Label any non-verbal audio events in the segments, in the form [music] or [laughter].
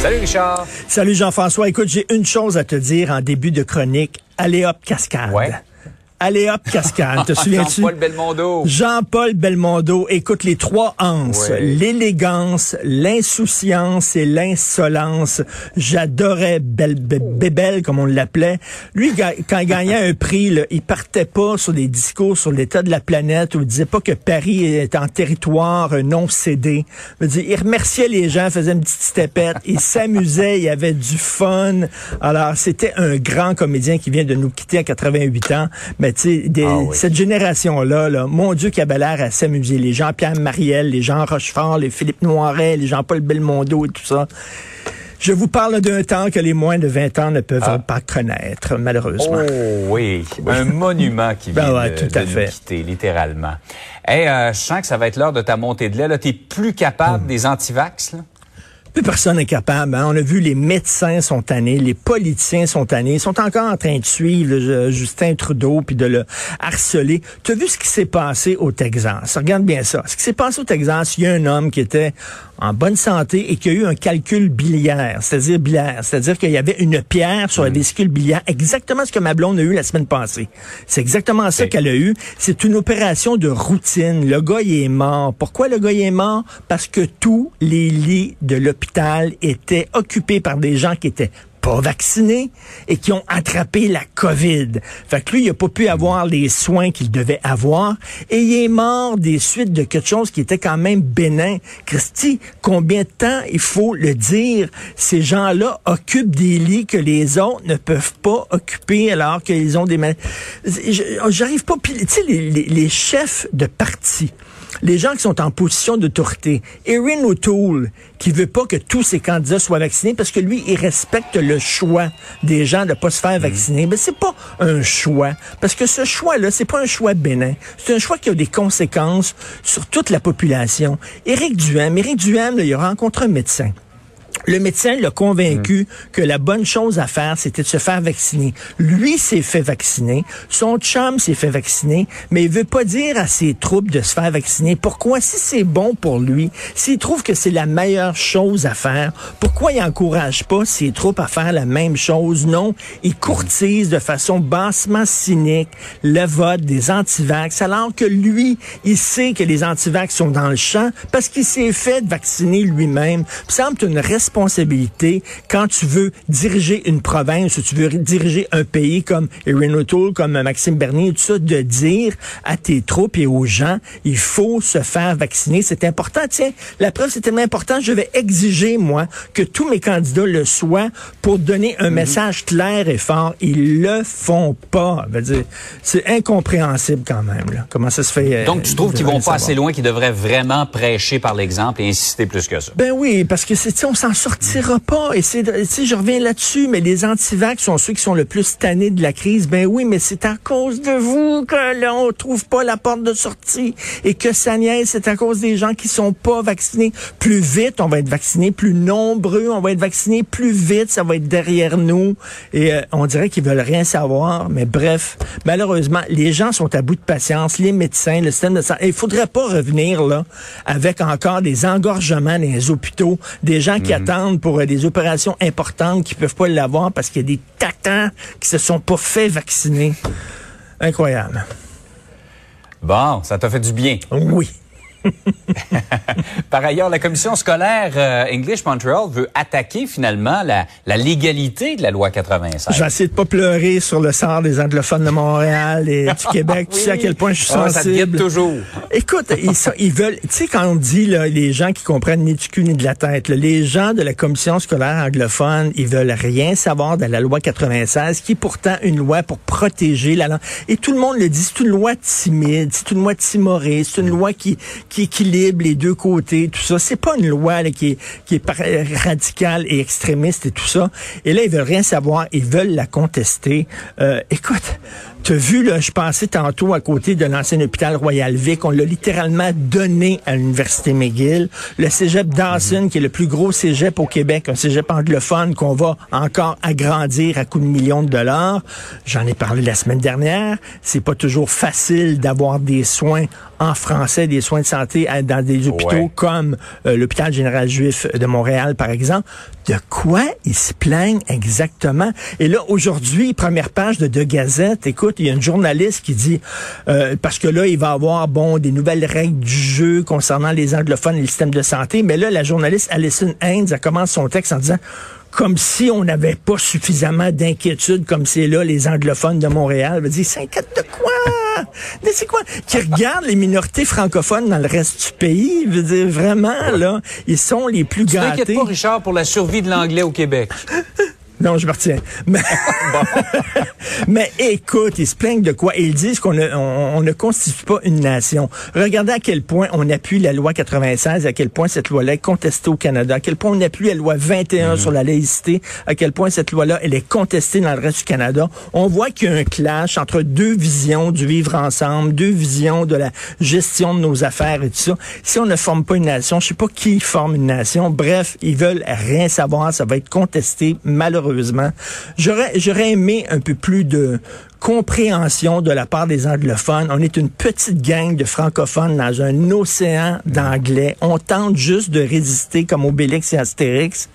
Salut Richard. Salut Jean-François. Écoute, j'ai une chose à te dire en début de chronique. Allez hop, cascade. Ouais. Allez hop, cascade. Te [laughs] souviens-tu? Jean-Paul Belmondo. Jean-Paul Belmondo. Écoute, les trois anses. Ouais. L'élégance, l'insouciance et l'insolence. J'adorais Bel Be- Bébel, comme on l'appelait. Lui, quand il gagnait un prix, là, il partait pas sur des discours sur l'état de la planète ou il disait pas que Paris est en territoire non cédé. Il remerciait les gens, faisait une petite stepette, il s'amusait, il avait du fun. Alors, c'était un grand comédien qui vient de nous quitter à 88 ans. Mais tu sais, des- Ah oui. cette génération-là, là, mon Dieu, qui avait l'air à s'amuser. Les Jean-Pierre Mariel, les Jean Rochefort, les Philippe Noiret, les Jean-Paul Belmondo et tout ça. Je vous parle d'un temps que les moins de 20 ans ne peuvent Ah. pas connaître, malheureusement. Oh oui, un monument qui [laughs] Ben vient ouais, de, tout à de nous quitter, littéralement. Hey, euh, je sens que ça va être l'heure de ta montée de lait. Là, t'es plus capable Hmm. des antivax. Là? Plus personne n'est capable. hein. On a vu les médecins sont tannés, les politiciens sont tannés, ils sont encore en train de suivre euh, Justin Trudeau puis de le harceler. Tu as vu ce qui s'est passé au Texas? Regarde bien ça. Ce qui s'est passé au Texas, il y a un homme qui était en bonne santé et qui a eu un calcul biliaire, c'est-à-dire biliaire, c'est-à-dire qu'il y avait une pierre sur la vésicule biliaire, exactement ce que ma blonde a eu la semaine passée. C'est exactement ça qu'elle a eu. C'est une opération de routine. Le gars, il est mort. Pourquoi le gars, il est mort? Parce que tous les lits de l'hôpital étaient occupés par des gens qui étaient pas vaccinés et qui ont attrapé la COVID. Fait que lui, il a pas pu avoir les soins qu'il devait avoir et il est mort des suites de quelque chose qui était quand même bénin. Christy, combien de temps il faut le dire? Ces gens-là occupent des lits que les autres ne peuvent pas occuper alors qu'ils ont des. J'arrive pas, tu sais, les chefs de parti, les gens qui sont en position d'autorité. Erin O'Toole, qui veut pas que tous ses candidats soient vaccinés parce que lui, il respecte le choix des gens de pas se faire vacciner. Mais c'est pas un choix. Parce que ce choix-là, c'est pas un choix bénin. C'est un choix qui a des conséquences sur toute la population. Éric Duhem, Éric Duhem, là, il a rencontré un médecin. Le médecin l'a convaincu que la bonne chose à faire, c'était de se faire vacciner. Lui s'est fait vacciner, son chum s'est fait vacciner, mais il veut pas dire à ses troupes de se faire vacciner. Pourquoi? Si c'est bon pour lui, s'il trouve que c'est la meilleure chose à faire, pourquoi il encourage pas ses troupes à faire la même chose? Non, il courtise de façon bassement cynique le vote des antivax, alors que lui, il sait que les antivax sont dans le champ parce qu'il s'est fait vacciner lui-même. Il semble une responsabilité quand tu veux diriger une province ou tu veux diriger un pays comme Erin O'Toole, comme Maxime Bernier, tout ça, de dire à tes troupes et aux gens, il faut se faire vacciner. C'est important. Tiens, la preuve, c'est tellement important. Je vais exiger, moi, que tous mes candidats le soient pour donner un message clair et fort. Ils le font pas. C'est incompréhensible quand même. Là. Comment ça se fait? euh, Donc, tu trouves qu'ils vont pas savoir. assez loin, qu'ils devraient vraiment prêcher par l'exemple et insister plus que ça? Ben oui, parce que on s'en sortira pas. Et c'est, je reviens là-dessus, mais les antivax sont ceux qui sont le plus tannés de la crise. Ben oui, mais c'est à cause de vous que là, on trouve pas la porte de sortie et que ça niaise. C'est à cause des gens qui sont pas vaccinés. Plus vite, on va être vaccinés, plus nombreux, on va être vaccinés, plus vite, ça va être derrière nous. Et euh, on dirait qu'ils veulent rien savoir. Mais bref, malheureusement, les gens sont à bout de patience, les médecins, le système de santé. Il faudrait pas revenir là avec encore des engorgements dans les hôpitaux, des gens qui attendent pour euh, des opérations importantes qui peuvent pas l'avoir parce qu'il y a des tatans qui se sont pas fait vacciner. Incroyable. Bon, ça t'a fait du bien. Oui. [laughs] Par ailleurs, la commission scolaire euh, English Montreal veut attaquer finalement la, la, légalité de la loi 96. Je vais essayer de pas pleurer sur le sort des anglophones de Montréal et du [laughs] Québec. oui. Tu sais à quel point je suis oh, sensible. Ça toujours. Écoute, ils, ils, veulent, tu sais, quand on dit là, les gens qui comprennent ni du cul ni de la tête, là, les gens de la commission scolaire anglophone, ils veulent rien savoir de la loi 96, qui est pourtant une loi pour protéger la langue. Et tout le monde le dit, c'est une loi timide, c'est une loi timorée, c'est une loi qui, qui équilibre les deux côtés, tout ça. C'est pas une loi qui, est, qui est radicale et extrémiste et tout ça. Et là, ils veulent rien savoir, ils veulent la contester. Euh, écoute, tu as vu, là, je passais tantôt à côté de l'ancien hôpital Royal Vic. On l'a littéralement donné à l'Université McGill. Le cégep Dawson, mm -hmm. qui est le plus gros cégep au Québec, un cégep anglophone qu'on va encore agrandir à coups de millions de dollars. J'en ai parlé la semaine dernière. C'est pas toujours facile d'avoir des soins en français, des soins de santé dans des hôpitaux ouais. comme euh, l'hôpital général juif de Montréal, par exemple. De quoi ils se plaignent exactement? Et là, aujourd'hui, première page de deux Gazette, écoute, il y a une journaliste qui dit, euh, parce que là, il va y avoir, bon, des nouvelles règles du jeu concernant les anglophones et le système de santé, mais là, la journaliste Alison Haynes, elle commence son texte en disant, comme si on n'avait pas suffisamment d'inquiétude comme c'est là les anglophones de Montréal. Elle dire, s'inquiète de quoi? Mais c'est quoi? Qui regardent les minorités francophones dans le reste du pays? Je veux dire, vraiment, là, ils sont les plus tu gâtés. t'inquiètes pas, Richard, pour la survie de l'anglais au Québec. [laughs] Non, je me retiens. Mais, [laughs] mais écoute, ils se plaignent de quoi? Ils disent qu'on ne, on, on ne constitue pas une nation. Regardez à quel point on appuie la loi 96, à quel point cette loi-là est contestée au Canada, à quel point on appuie la loi 21 mmh. sur la laïcité, à quel point cette loi-là, elle est contestée dans le reste du Canada. On voit qu'il y a un clash entre deux visions du vivre ensemble, deux visions de la gestion de nos affaires et tout ça. Si on ne forme pas une nation, je sais pas qui forme une nation. Bref, ils veulent rien savoir. Ça va être contesté, malheureusement. J'aurais, j'aurais aimé un peu plus de compréhension de la part des anglophones. On est une petite gang de francophones dans un océan d'anglais. On tente juste de résister comme Obélix et Astérix.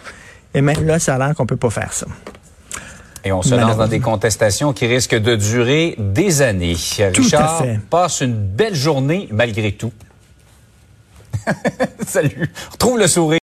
Et même là, ça a l'air qu'on peut pas faire ça. Et on se lance dans des contestations qui risquent de durer des années. Tout Richard à fait. passe une belle journée malgré tout. [laughs] Salut. Retrouve le sourire.